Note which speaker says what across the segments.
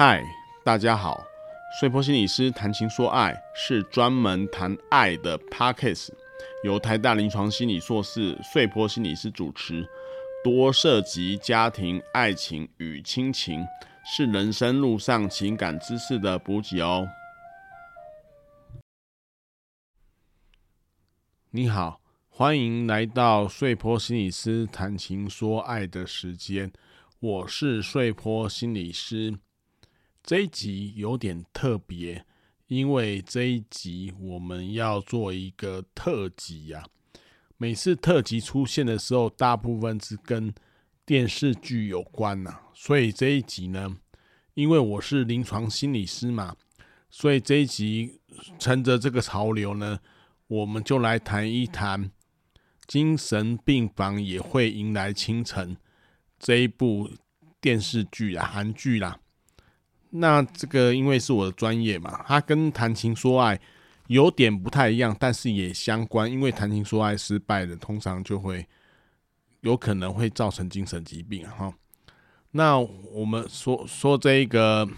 Speaker 1: 嗨，大家好！睡坡心理师谈情说爱是专门谈爱的 Podcast，由台大临床心理硕士睡坡心理师主持，多涉及家庭、爱情与亲情，是人生路上情感知识的补给哦。你好，欢迎来到睡坡心理师谈情说爱的时间，我是睡坡心理师。这一集有点特别，因为这一集我们要做一个特辑呀。每次特辑出现的时候，大部分是跟电视剧有关呐。所以这一集呢，因为我是临床心理师嘛，所以这一集趁着这个潮流呢，我们就来谈一谈《精神病房也会迎来清晨》这一部电视剧啊，韩剧啦。那这个因为是我的专业嘛，它跟谈情说爱有点不太一样，但是也相关。因为谈情说爱失败的，通常就会有可能会造成精神疾病哈。那我们说说这个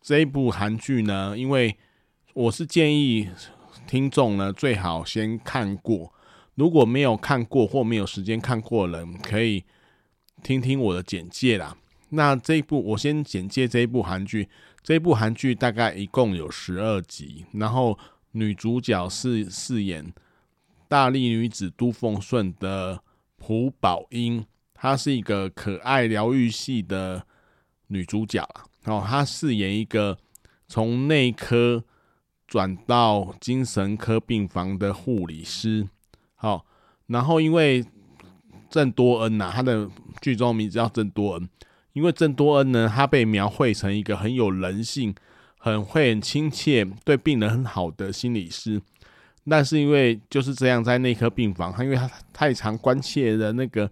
Speaker 1: 这一部韩剧呢，因为我是建议听众呢最好先看过，如果没有看过或没有时间看过的人，可以听听我的简介啦。那这一部我先简介这一部韩剧，这一部韩剧大概一共有十二集，然后女主角是饰演大力女子都奉顺的朴宝英，她是一个可爱疗愈系的女主角啊，哦，她饰演一个从内科转到精神科病房的护理师，好，然后因为郑多恩呐，她的剧中名字叫郑多恩。因为郑多恩呢，他被描绘成一个很有人性、很会很亲切、对病人很好的心理师，但是因为就是这样，在内科病房，他因为他太常关切的那个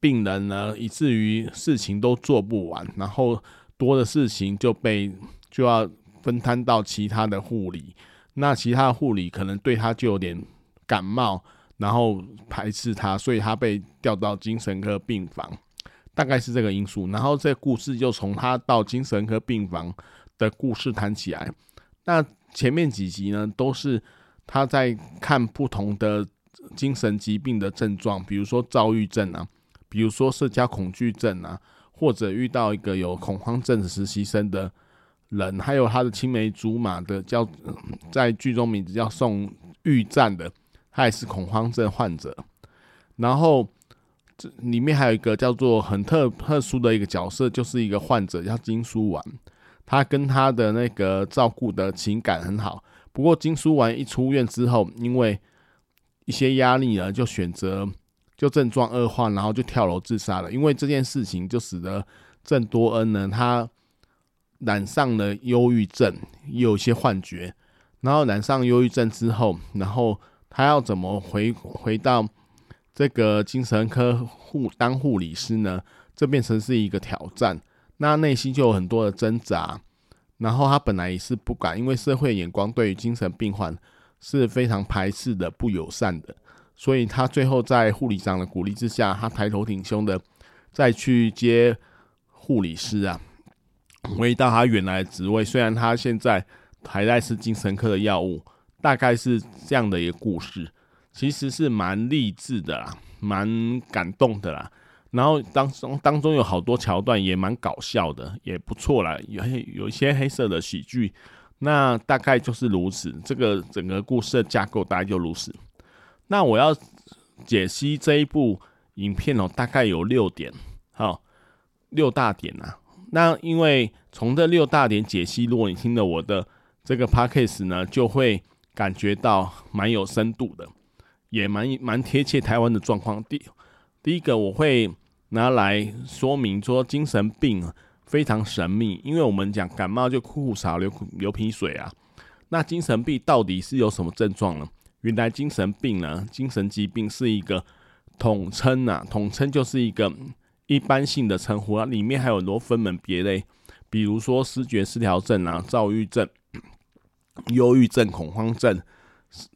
Speaker 1: 病人呢，以至于事情都做不完，然后多的事情就被就要分摊到其他的护理，那其他的护理可能对他就有点感冒，然后排斥他，所以他被调到精神科病房。大概是这个因素，然后这故事就从他到精神科病房的故事谈起来。那前面几集呢，都是他在看不同的精神疾病的症状，比如说躁郁症啊，比如说社交恐惧症啊，或者遇到一个有恐慌症实习生的人，还有他的青梅竹马的叫在剧中名字叫宋玉赞的，他也是恐慌症患者，然后。这里面还有一个叫做很特特殊的一个角色，就是一个患者叫金书丸，他跟他的那个照顾的情感很好。不过金书丸一出院之后，因为一些压力呢，就选择就症状恶化，然后就跳楼自杀了。因为这件事情，就使得郑多恩呢，他染上了忧郁症，也有一些幻觉。然后染上忧郁症之后，然后他要怎么回回到？这个精神科护当护理师呢，这变成是一个挑战，那内心就有很多的挣扎。然后他本来也是不敢，因为社会眼光对于精神病患是非常排斥的、不友善的，所以他最后在护理长的鼓励之下，他抬头挺胸的再去接护理师啊，回到他原来的职位。虽然他现在还在吃精神科的药物，大概是这样的一个故事。其实是蛮励志的啦，蛮感动的啦。然后当中当中有好多桥段也蛮搞笑的，也不错啦。有有一些黑色的喜剧，那大概就是如此。这个整个故事的架构大概就如此。那我要解析这一部影片哦，大概有六点，好，六大点啊。那因为从这六大点解析，如果你听了我的这个 podcast 呢，就会感觉到蛮有深度的。也蛮蛮贴切台湾的状况。第第一个，我会拿来说明说，精神病非常神秘，因为我们讲感冒就哭哭少流流鼻水啊。那精神病到底是有什么症状呢？原来精神病呢，精神疾病是一个统称啊，统称就是一个一般性的称呼啊，里面还有很多分门别类，比如说失觉失调症啊、躁郁症、忧郁症、恐慌症。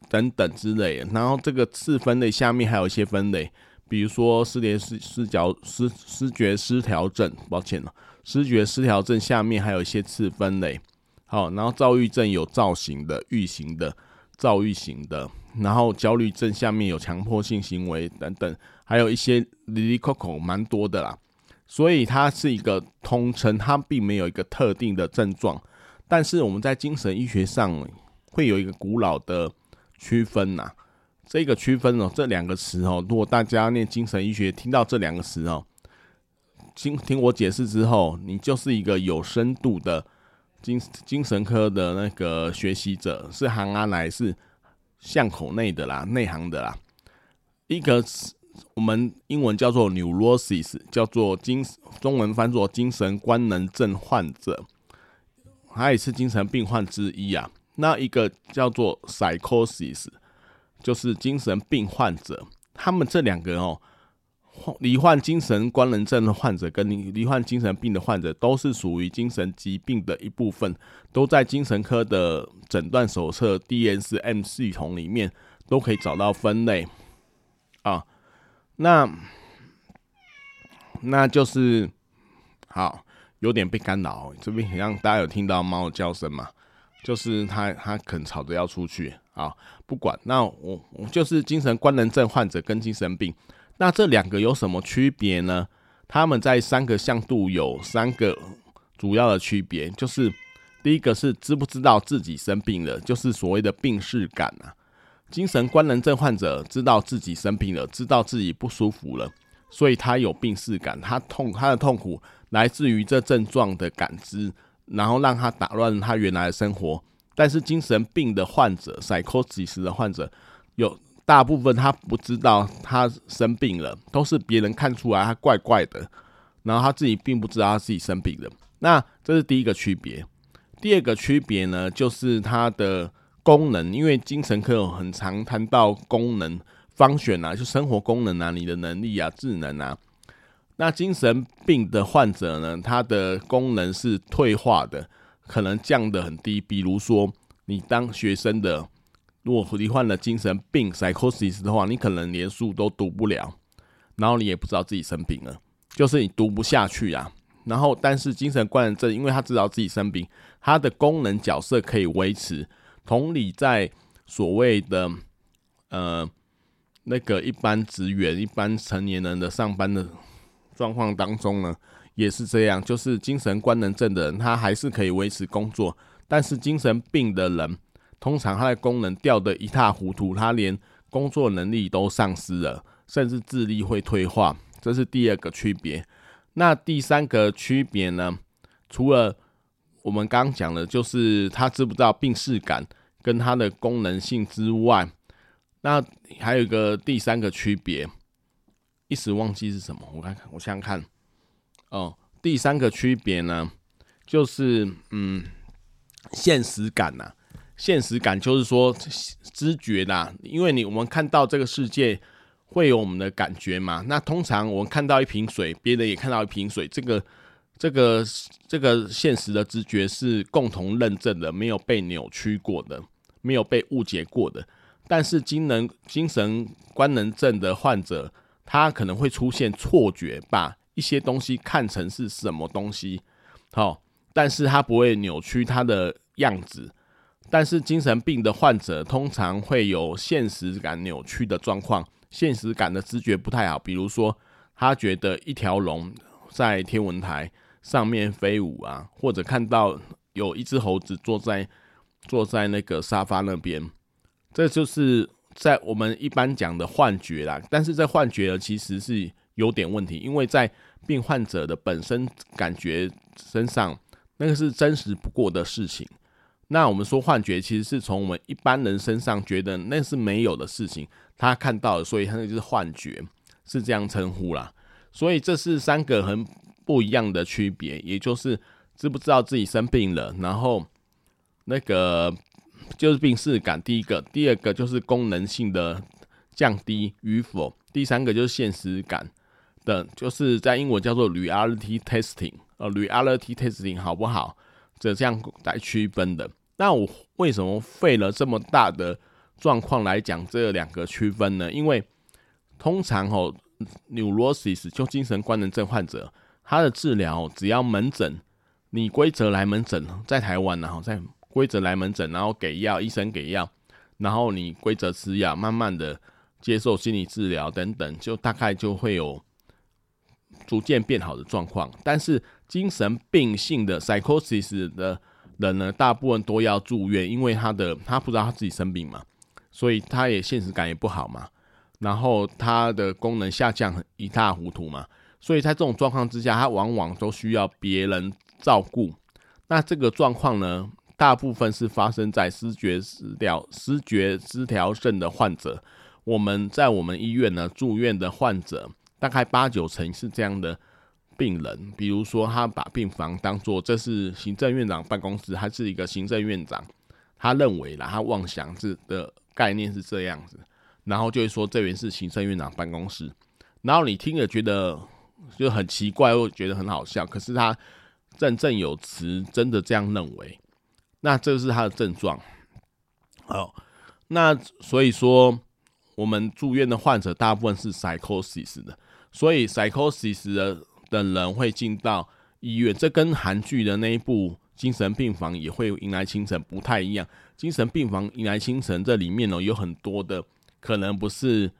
Speaker 1: 等等之类的，然后这个次分类下面还有一些分类，比如说失联失失觉失失觉失调症，抱歉了，失觉失调症下面还有一些次分类。好，然后躁郁症有躁型的、郁型的、躁郁型的，然后焦虑症下面有强迫性行为等等，还有一些哩哩抠抠蛮多的啦。所以它是一个通称，它并没有一个特定的症状。但是我们在精神医学上会有一个古老的区分呐。这个区分哦，这两个词哦，如果大家念精神医学听到这两个词哦，听听我解释之后，你就是一个有深度的精精神科的那个学习者，是行啊来是巷口内的啦，内行的啦。一个是我们英文叫做 neurosis，叫做精中文翻作精神官能症患者，他也是精神病患之一啊。那一个叫做 psychosis。就是精神病患者，他们这两个哦，罹患精神官能症的患者跟罹患精神病的患者，都是属于精神疾病的一部分，都在精神科的诊断手册 DSM 系统里面都可以找到分类啊。那那就是好，有点被干扰，这边好像大家有听到猫的叫声嘛？就是他，他肯吵着要出去。啊，不管那我我就是精神官能症患者跟精神病，那这两个有什么区别呢？他们在三个向度有三个主要的区别，就是第一个是知不知道自己生病了，就是所谓的病识感啊。精神官能症患者知道自己生病了，知道自己不舒服了，所以他有病视感，他痛他的痛苦来自于这症状的感知，然后让他打乱他原来的生活。但是精神病的患者，psychosis 的患者，有大部分他不知道他生病了，都是别人看出来他怪怪的，然后他自己并不知道他自己生病了。那这是第一个区别。第二个区别呢，就是它的功能，因为精神科有很常谈到功能方选啊，就生活功能啊，你的能力啊，智能啊。那精神病的患者呢，他的功能是退化的。可能降得很低，比如说你当学生的，如果你患了精神病 psychosis 的话，你可能连书都读不了，然后你也不知道自己生病了，就是你读不下去啊。然后，但是精神官能症，因为他知道自己生病，他的功能角色可以维持。同理，在所谓的呃那个一般职员、一般成年人的上班的状况当中呢。也是这样，就是精神官能症的人，他还是可以维持工作，但是精神病的人，通常他的功能掉得一塌糊涂，他连工作能力都丧失了，甚至智力会退化，这是第二个区别。那第三个区别呢？除了我们刚刚讲的，就是他知不知道病识感跟他的功能性之外，那还有一个第三个区别，一时忘记是什么，我看看，我想想看。哦，第三个区别呢，就是嗯，现实感呐、现实感就是说知觉啦，因为你我们看到这个世界会有我们的感觉嘛。那通常我们看到一瓶水，别人也看到一瓶水，这个这个这个现实的知觉是共同认证的，没有被扭曲过的，没有被误解过的。但是精能精神官能症的患者，他可能会出现错觉把。一些东西看成是什么东西，好，但是他不会扭曲他的样子。但是精神病的患者通常会有现实感扭曲的状况，现实感的知觉不太好。比如说，他觉得一条龙在天文台上面飞舞啊，或者看到有一只猴子坐在坐在那个沙发那边，这就是在我们一般讲的幻觉啦。但是这幻觉呢，其实是。有点问题，因为在病患者的本身感觉身上，那个是真实不过的事情。那我们说幻觉，其实是从我们一般人身上觉得那是没有的事情，他看到了，所以他那就是幻觉，是这样称呼啦。所以这是三个很不一样的区别，也就是知不知道自己生病了，然后那个就是病视感，第一个，第二个就是功能性的降低与否，第三个就是现实感。的，就是在英文叫做 reality testing，呃，reality testing 好不好？这这样来区分的。那我为什么费了这么大的状况来讲这两个区分呢？因为通常哦，neurosis 就精神官能症患者，他的治疗只要门诊，你规则来门诊，在台湾然后在规则来门诊，然后给药，医生给药，然后你规则吃药，慢慢的接受心理治疗等等，就大概就会有逐渐变好的状况。但是精神病性的 psychosis 的人呢，大部分都要住院，因为他的他不知道他自己生病嘛，所以他也现实感也不好嘛，然后他的功能下降一塌糊涂嘛。所以在这种状况之下，他往往都需要别人照顾。那这个状况呢，大部分是发生在失觉失调、失觉失调症的患者。我们在我们医院呢，住院的患者大概八九成是这样的病人。比如说，他把病房当做这是行政院长办公室，他是一个行政院长，他认为啦，他妄想是的概念是这样子，然后就会说这边是行政院长办公室，然后你听了觉得。就很奇怪，又觉得很好笑。可是他振振有词，真的这样认为。那这是他的症状。好，那所以说，我们住院的患者大部分是 psychosis 的，所以 psychosis 的的人会进到医院。这跟韩剧的那一部精神病房也会迎来清晨不太一样。精神病房迎来清晨这里面呢，有很多的可能不是。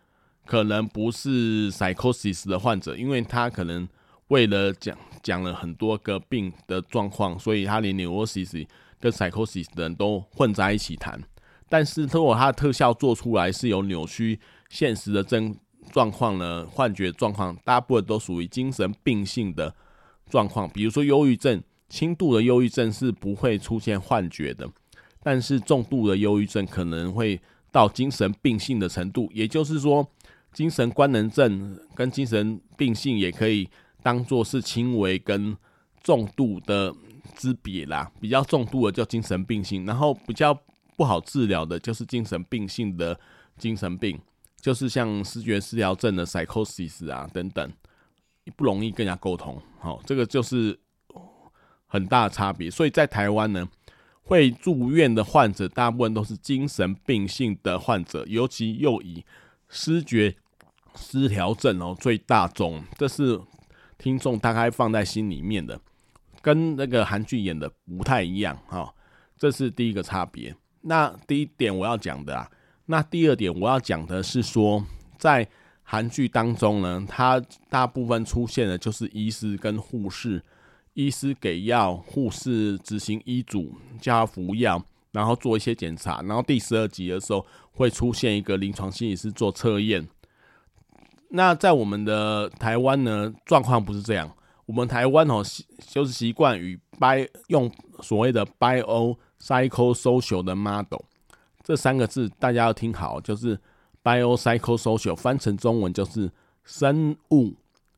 Speaker 1: 可能不是 psychosis 的患者，因为他可能为了讲讲了很多个病的状况，所以他连 neurosis 跟 psychosis 的人都混在一起谈。但是如果它的特效做出来是有扭曲现实的症状况呢，幻觉状况，大部分都属于精神病性的状况。比如说忧郁症，轻度的忧郁症是不会出现幻觉的，但是重度的忧郁症可能会到精神病性的程度，也就是说。精神官能症跟精神病性也可以当做是轻微跟重度的之别啦。比较重度的叫精神病性，然后比较不好治疗的就是精神病性的精神病，就是像思觉失调症的 psychosis 啊等等，不容易跟人家沟通。好，这个就是很大的差别。所以在台湾呢，会住院的患者大部分都是精神病性的患者，尤其又以思觉。失调症哦，最大宗，这是听众大概放在心里面的，跟那个韩剧演的不太一样哈。这是第一个差别。那第一点我要讲的啊，那第二点我要讲的是说，在韩剧当中呢，它大部分出现的就是医师跟护士，医师给药，护士执行医嘱，叫他服药，然后做一些检查，然后第十二集的时候会出现一个临床心理师做测验。那在我们的台湾呢，状况不是这样。我们台湾哦，习就是习惯于 bi 用所谓的 bio psycho social 的 model 这三个字，大家要听好，就是 bio psycho social 翻成中文就是生物，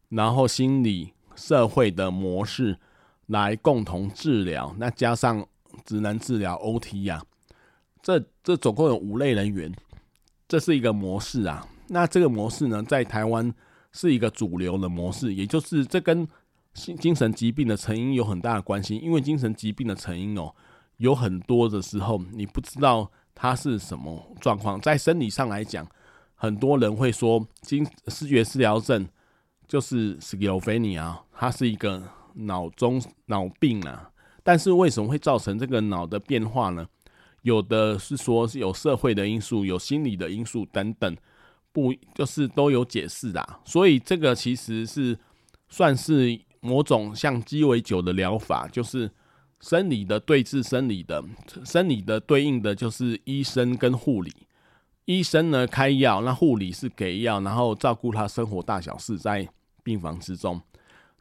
Speaker 1: 然后心理社会的模式来共同治疗。那加上职能治疗 OT 呀，这这总共有五类人员，这是一个模式啊。那这个模式呢，在台湾是一个主流的模式，也就是这跟精精神疾病的成因有很大的关系。因为精神疾病的成因哦，有很多的时候你不知道它是什么状况。在生理上来讲，很多人会说，精视觉失调症就是 schizophrenia，它是一个脑中脑病啊。但是为什么会造成这个脑的变化呢？有的是说是有社会的因素，有心理的因素等等。不，就是都有解释的，所以这个其实是算是某种像鸡尾酒的疗法，就是生理的对治生理的，生理的对应的就是医生跟护理，医生呢开药，那护理是给药，然后照顾他生活大小事在病房之中，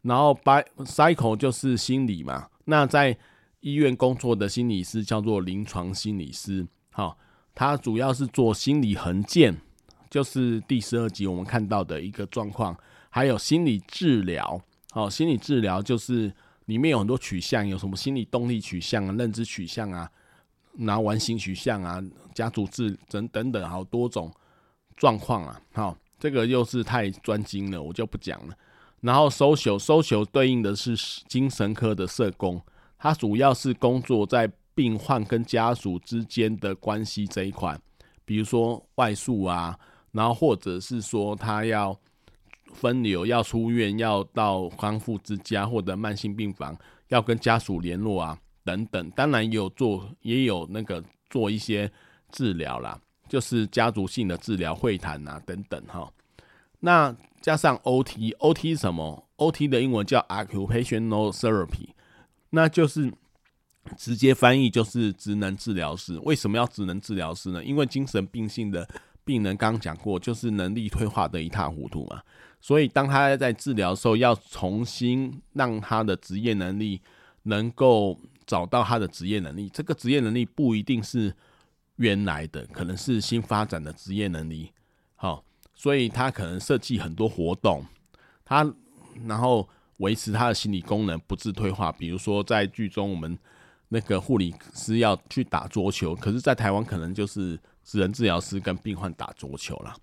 Speaker 1: 然后 by cycle 就是心理嘛，那在医院工作的心理师叫做临床心理师，好，他主要是做心理衡鉴。就是第十二集我们看到的一个状况，还有心理治疗。好，心理治疗就是里面有很多取向，有什么心理动力取向啊、认知取向啊、然后完形取向啊、家族治等等等好多种状况啊。好，这个又是太专精了，我就不讲了。然后 social social 对应的是精神科的社工，它主要是工作在病患跟家属之间的关系这一块，比如说外宿啊。然后或者是说他要分流，要出院，要到康复之家或者慢性病房，要跟家属联络啊，等等。当然也有做，也有那个做一些治疗啦，就是家族性的治疗、会谈啊，等等哈。那加上 OT，OT 什么？OT 的英文叫 Occupational Therapy，那就是直接翻译就是职能治疗师。为什么要职能治疗师呢？因为精神病性的病人刚刚讲过，就是能力退化的一塌糊涂嘛。所以当他在治疗的时候，要重新让他的职业能力能够找到他的职业能力。这个职业能力不一定是原来的，可能是新发展的职业能力。好，所以他可能设计很多活动，他然后维持他的心理功能不致退化。比如说在剧中，我们那个护理师要去打桌球，可是，在台湾可能就是。职能治疗师跟病患打桌球啦，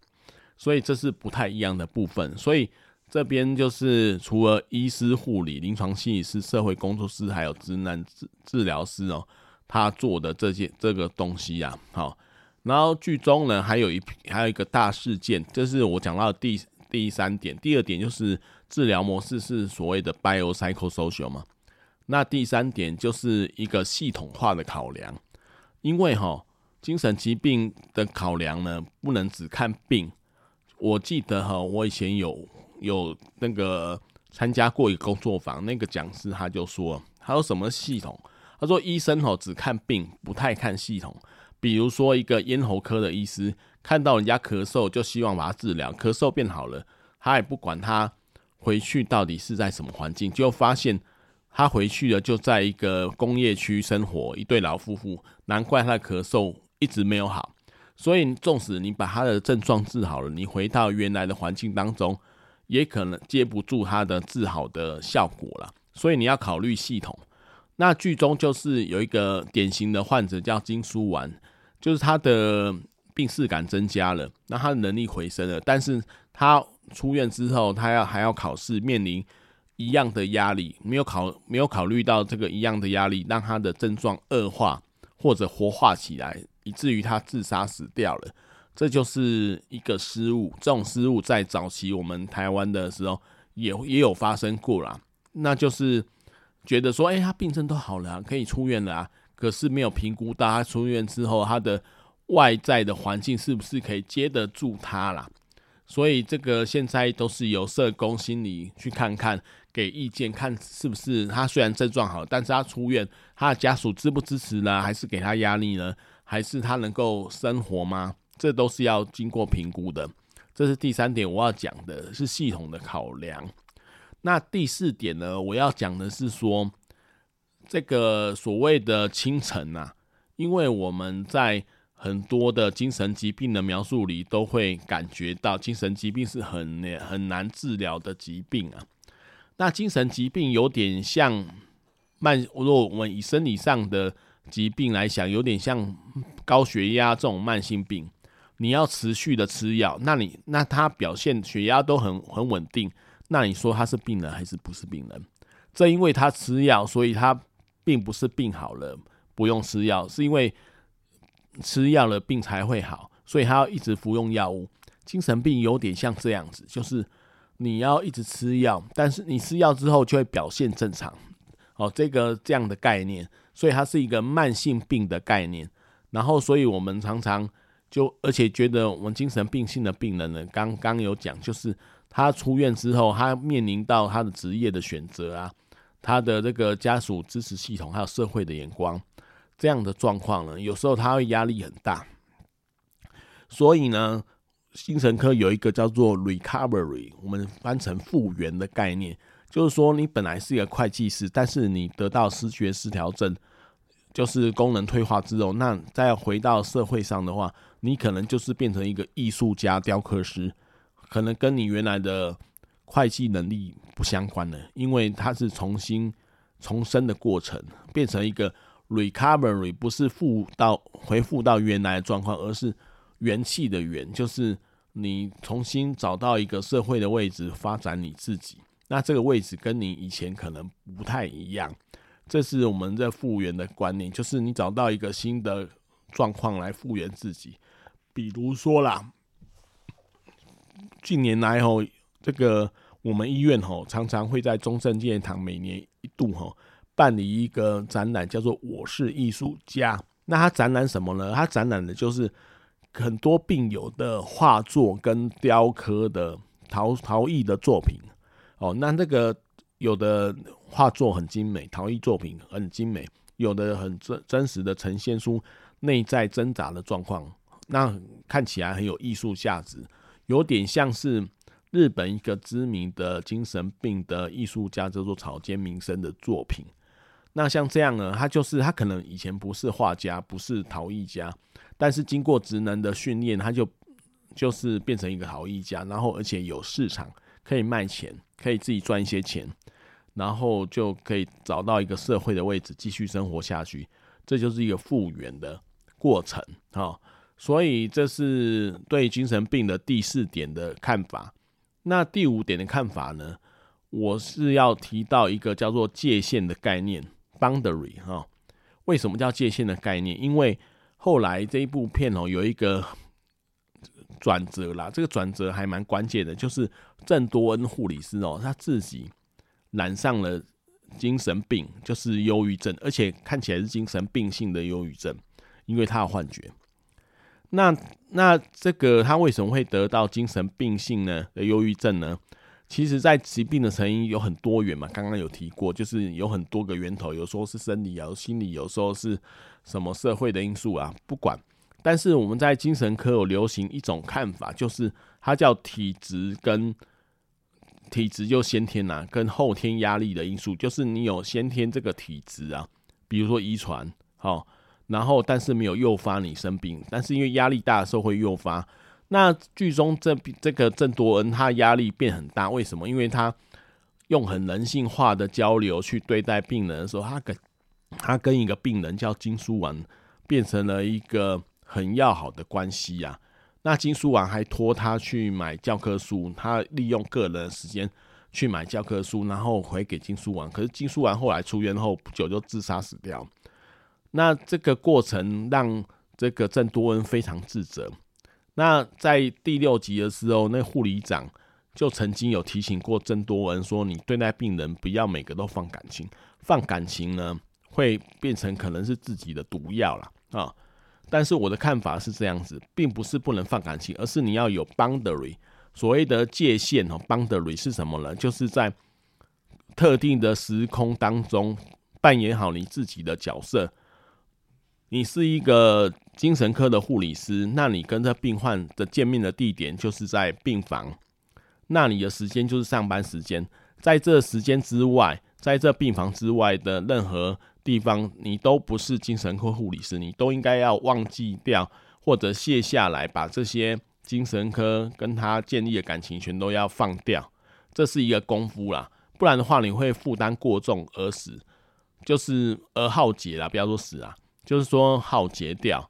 Speaker 1: 所以这是不太一样的部分。所以这边就是除了医师、护理、临床心理师、社会工作师，还有职能治治疗师哦，他做的这些这个东西呀，好。然后剧中呢，还有一还有一个大事件，这是我讲到的第第三点。第二点就是治疗模式是所谓的 biopsychosocial 嘛。那第三点就是一个系统化的考量，因为哈。精神疾病的考量呢，不能只看病。我记得哈，我以前有有那个参加过一个工作坊，那个讲师他就说，他说什么系统？他说医生吼只看病，不太看系统。比如说一个咽喉科的医师，看到人家咳嗽，就希望把他治疗，咳嗽变好了，他也不管他回去到底是在什么环境，就发现他回去了就在一个工业区生活，一对老夫妇，难怪他的咳嗽。一直没有好，所以纵使你把他的症状治好了，你回到原来的环境当中，也可能接不住他的治好的效果了。所以你要考虑系统。那剧中就是有一个典型的患者叫金书丸，就是他的病识感增加了，那他的能力回升了，但是他出院之后，他要还要考试，面临一样的压力，没有考没有考虑到这个一样的压力，让他的症状恶化或者活化起来。以至于他自杀死掉了，这就是一个失误。这种失误在早期我们台湾的时候也也有发生过啦。那就是觉得说，哎、他病症都好了，可以出院了啊。可是没有评估到他出院之后，他的外在的环境是不是可以接得住他啦。所以这个现在都是由社工心理去看看，给意见，看是不是他虽然症状好，但是他出院，他的家属支不支持呢？还是给他压力呢？还是他能够生活吗？这都是要经过评估的。这是第三点，我要讲的是系统的考量。那第四点呢？我要讲的是说，这个所谓的清晨啊，因为我们在很多的精神疾病的描述里，都会感觉到精神疾病是很很难治疗的疾病啊。那精神疾病有点像慢，如果我们以生理上的。疾病来讲，有点像高血压这种慢性病，你要持续的吃药，那你那他表现血压都很很稳定，那你说他是病人还是不是病人？正因为他吃药，所以他并不是病好了不用吃药，是因为吃药了病才会好，所以他要一直服用药物。精神病有点像这样子，就是你要一直吃药，但是你吃药之后就会表现正常。哦，这个这样的概念。所以它是一个慢性病的概念，然后，所以我们常常就而且觉得我们精神病性的病人呢，刚刚有讲，就是他出院之后，他面临到他的职业的选择啊，他的这个家属支持系统，还有社会的眼光，这样的状况呢，有时候他会压力很大。所以呢，精神科有一个叫做 recovery，我们翻成复原的概念。就是说，你本来是一个会计师，但是你得到思觉失调症，就是功能退化之后，那再回到社会上的话，你可能就是变成一个艺术家、雕刻师，可能跟你原来的会计能力不相关了，因为它是重新重生的过程，变成一个 recovery，不是复到回复到原来的状况，而是元气的元，就是你重新找到一个社会的位置，发展你自己。那这个位置跟你以前可能不太一样，这是我们在复原的观念，就是你找到一个新的状况来复原自己。比如说啦，近年来后这个我们医院吼常常会在中正纪念堂每年一度吼办理一个展览，叫做“我是艺术家”。那他展览什么呢？他展览的就是很多病友的画作跟雕刻的陶陶艺的作品。哦，那那个有的画作很精美，陶艺作品很精美，有的很真真实的呈现出内在挣扎的状况，那看起来很有艺术价值，有点像是日本一个知名的精神病的艺术家叫做草间弥生的作品。那像这样呢，他就是他可能以前不是画家，不是陶艺家，但是经过职能的训练，他就就是变成一个陶艺家，然后而且有市场可以卖钱，可以自己赚一些钱，然后就可以找到一个社会的位置，继续生活下去。这就是一个复原的过程啊。所以这是对精神病的第四点的看法。那第五点的看法呢，我是要提到一个叫做界限的概念。Boundary 哈，为什么叫界限的概念？因为后来这一部片哦，有一个转折啦，这个转折还蛮关键的，就是郑多恩护理师哦，他自己染上了精神病，就是忧郁症，而且看起来是精神病性的忧郁症，因为他有幻觉。那那这个他为什么会得到精神病性呢的忧郁症呢？其实，在疾病的成因有很多元嘛，刚刚有提过，就是有很多个源头，有时候是生理啊，有心理，有时候是什么社会的因素啊，不管。但是我们在精神科有流行一种看法，就是它叫体质跟体质就先天呐、啊，跟后天压力的因素，就是你有先天这个体质啊，比如说遗传，好，然后但是没有诱发你生病，但是因为压力大的时候会诱发。那剧中这这个郑多恩他压力变很大，为什么？因为他用很人性化的交流去对待病人的时候，他跟他跟一个病人叫金书丸变成了一个很要好的关系呀。那金书丸还托他去买教科书，他利用个人的时间去买教科书，然后回给金书丸。可是金书丸后来出院后不久就自杀死掉。那这个过程让这个郑多恩非常自责。那在第六集的时候，那护理长就曾经有提醒过郑多恩说：“你对待病人不要每个都放感情，放感情呢会变成可能是自己的毒药了啊。”但是我的看法是这样子，并不是不能放感情，而是你要有 boundary。所谓的界限哦，boundary 是什么呢？就是在特定的时空当中扮演好你自己的角色。你是一个精神科的护理师，那你跟这病患的见面的地点就是在病房，那你的时间就是上班时间，在这时间之外，在这病房之外的任何地方，你都不是精神科护理师，你都应该要忘记掉或者卸下来，把这些精神科跟他建立的感情全都要放掉，这是一个功夫啦，不然的话你会负担过重而死，就是而耗竭啦，不要说死啊。就是说耗竭掉，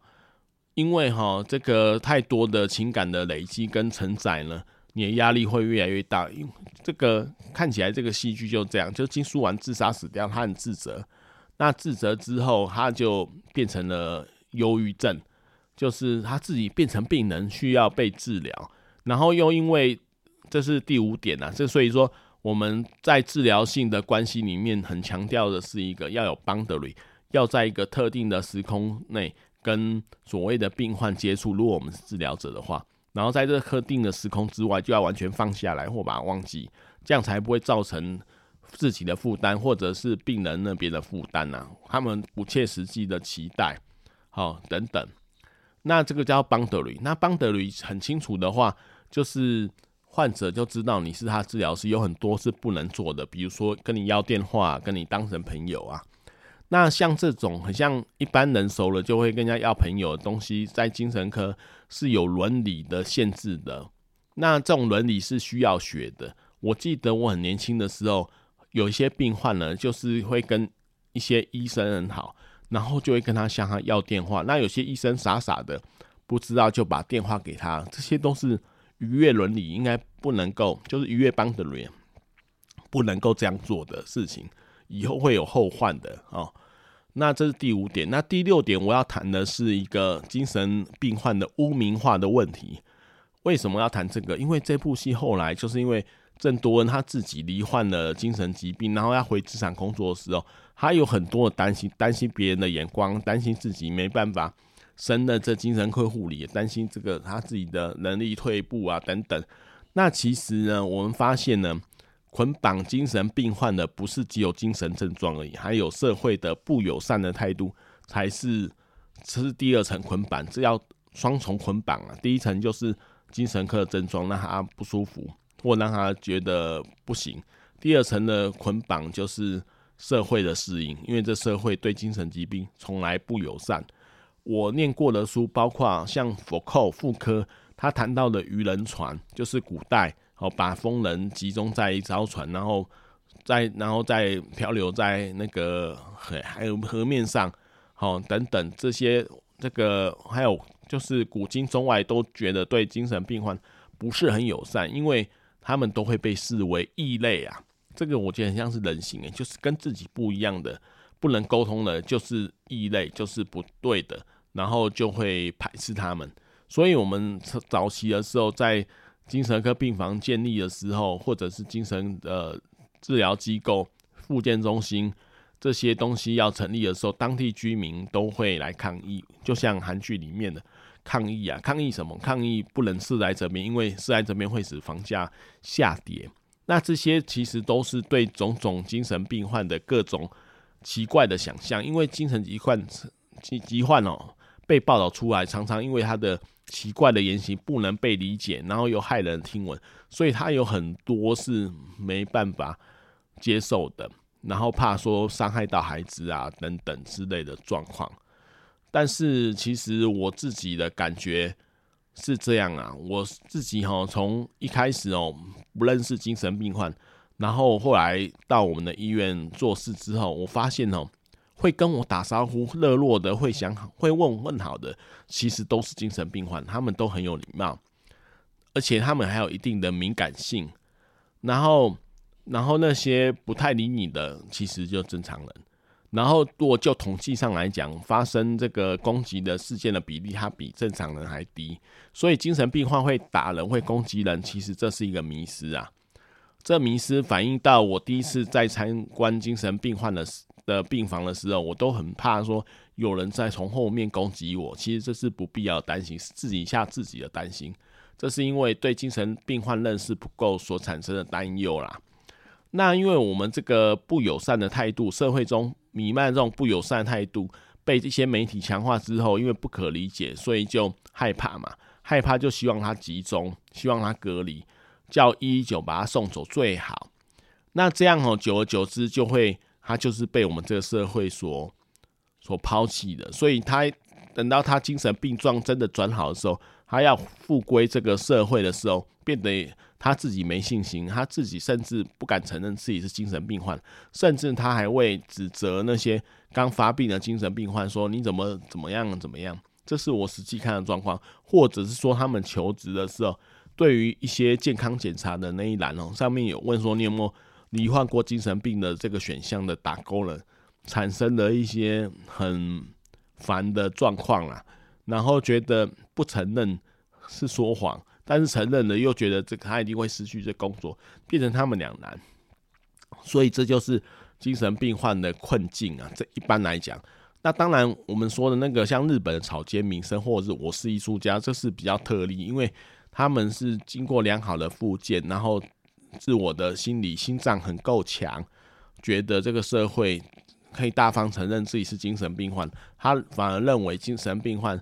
Speaker 1: 因为哈这个太多的情感的累积跟承载呢，你的压力会越来越大。因这个看起来这个戏剧就这样，就金书完自杀死掉，他很自责。那自责之后，他就变成了忧郁症，就是他自己变成病人，需要被治疗。然后又因为这是第五点啊，这所以说我们在治疗性的关系里面很强调的是一个要有 boundary。要在一个特定的时空内跟所谓的病患接触，如果我们是治疗者的话，然后在这特定的时空之外，就要完全放下来或把它忘记，这样才不会造成自己的负担，或者是病人那边的负担呐，他们不切实际的期待，好等等。那这个叫 boundary，那 boundary 很清楚的话，就是患者就知道你是他治疗师，有很多是不能做的，比如说跟你要电话，跟你当成朋友啊。那像这种很像一般人熟了就会跟人家要朋友的东西，在精神科是有伦理的限制的。那这种伦理是需要学的。我记得我很年轻的时候，有一些病患呢，就是会跟一些医生很好，然后就会跟他向他要电话。那有些医生傻傻的不知道，就把电话给他。这些都是逾越伦理，应该不能够，就是逾越帮的人不能够这样做的事情，以后会有后患的哦。那这是第五点，那第六点我要谈的是一个精神病患的污名化的问题。为什么要谈这个？因为这部戏后来就是因为郑多恩他自己罹患了精神疾病，然后要回职场工作的时候，他有很多的担心，担心别人的眼光，担心自己没办法升了这精神科护理，担心这个他自己的能力退步啊等等。那其实呢，我们发现呢，捆绑精神病患的不是只有精神症状而已，还有社会的不友善的态度，才是这是第二层捆绑，这要双重捆绑啊。第一层就是精神科的症状，让他不舒服。或让他觉得不行。第二层的捆绑就是社会的适应，因为这社会对精神疾病从来不友善。我念过的书，包括像福寇妇科，他谈到的渔人船，就是古代哦，把疯人集中在一艘船，然后在然后再漂流在那个河还有河面上，好等等这些，这个还有就是古今中外都觉得对精神病患不是很友善，因为。他们都会被视为异类啊，这个我觉得很像是人形诶，就是跟自己不一样的、不能沟通的，就是异类，就是不对的，然后就会排斥他们。所以，我们早期的时候，在精神科病房建立的时候，或者是精神的治疗机构、复健中心这些东西要成立的时候，当地居民都会来抗议，就像韩剧里面的。抗议啊！抗议什么？抗议不能事来这边，因为事来这边会使房价下跌。那这些其实都是对种种精神病患的各种奇怪的想象，因为精神疾患疾疾患哦被报道出来，常常因为他的奇怪的言行不能被理解，然后又骇人听闻，所以他有很多是没办法接受的，然后怕说伤害到孩子啊等等之类的状况。但是其实我自己的感觉是这样啊，我自己哈从一开始哦不认识精神病患，然后后来到我们的医院做事之后，我发现哦会跟我打招呼、热络的、会想好、会问问好的，其实都是精神病患，他们都很有礼貌，而且他们还有一定的敏感性。然后，然后那些不太理你的，其实就正常人。然后，如果就统计上来讲，发生这个攻击的事件的比例，它比正常人还低。所以，精神病患会打人、会攻击人，其实这是一个迷思啊。这迷思反映到我第一次在参观精神病患的的病房的时候，我都很怕说有人在从后面攻击我。其实这是不必要担心，是自己吓自己的担心。这是因为对精神病患认识不够所产生的担忧啦。那因为我们这个不友善的态度，社会中弥漫这种不友善态度，被这些媒体强化之后，因为不可理解，所以就害怕嘛，害怕就希望他集中，希望他隔离，叫一一九把他送走最好。那这样哦，久而久之就会，他就是被我们这个社会所所抛弃的。所以他等到他精神病状真的转好的时候，他要复归这个社会的时候，变得。他自己没信心，他自己甚至不敢承认自己是精神病患，甚至他还会指责那些刚发病的精神病患说：“你怎么怎么样怎么样？”这是我实际看的状况，或者是说他们求职的时候，对于一些健康检查的那一栏哦，上面有问说你有没有罹患过精神病的这个选项的打勾了，产生了一些很烦的状况啦，然后觉得不承认是说谎。但是承认了，又觉得这个他一定会失去这工作，变成他们两难，所以这就是精神病患的困境啊。这一般来讲，那当然我们说的那个像日本的草间弥生或者是我是艺术家，这是比较特例，因为他们是经过良好的复健，然后自我的心理心脏很够强，觉得这个社会可以大方承认自己是精神病患，他反而认为精神病患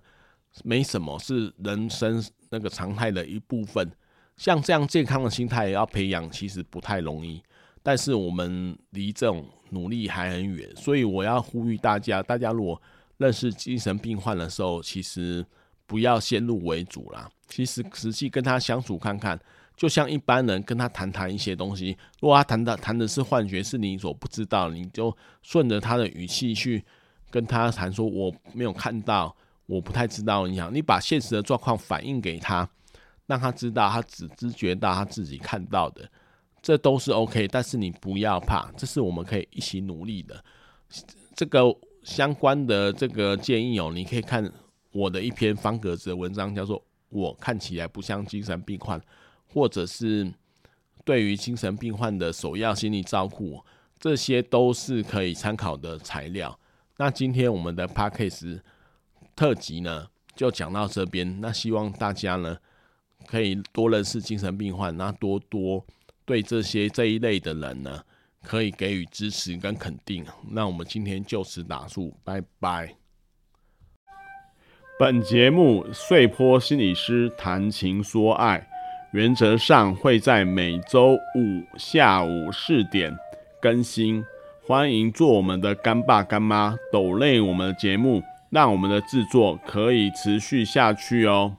Speaker 1: 没什么，是人生。那个常态的一部分，像这样健康的心态要培养，其实不太容易。但是我们离这种努力还很远，所以我要呼吁大家：大家如果认识精神病患的时候，其实不要先入为主啦。其实实际跟他相处看看，就像一般人跟他谈谈一些东西。如果他谈的谈的是幻觉，是你所不知道，你就顺着他的语气去跟他谈，说我没有看到。我不太知道，你想，你把现实的状况反映给他，让他知道，他只知觉到他自己看到的，这都是 OK。但是你不要怕，这是我们可以一起努力的。这个相关的这个建议哦，你可以看我的一篇方格子的文章，叫做《我看起来不像精神病患》，或者是对于精神病患的首要心理照顾，这些都是可以参考的材料。那今天我们的 Podcast 特辑呢，就讲到这边。那希望大家呢，可以多认识精神病患，那多多对这些这一类的人呢，可以给予支持跟肯定。那我们今天就此打住，拜拜。本节目碎坡心理师谈情说爱，原则上会在每周五下午四点更新。欢迎做我们的干爸干妈，抖内我们的节目，让我们的制作可以持续下去哦。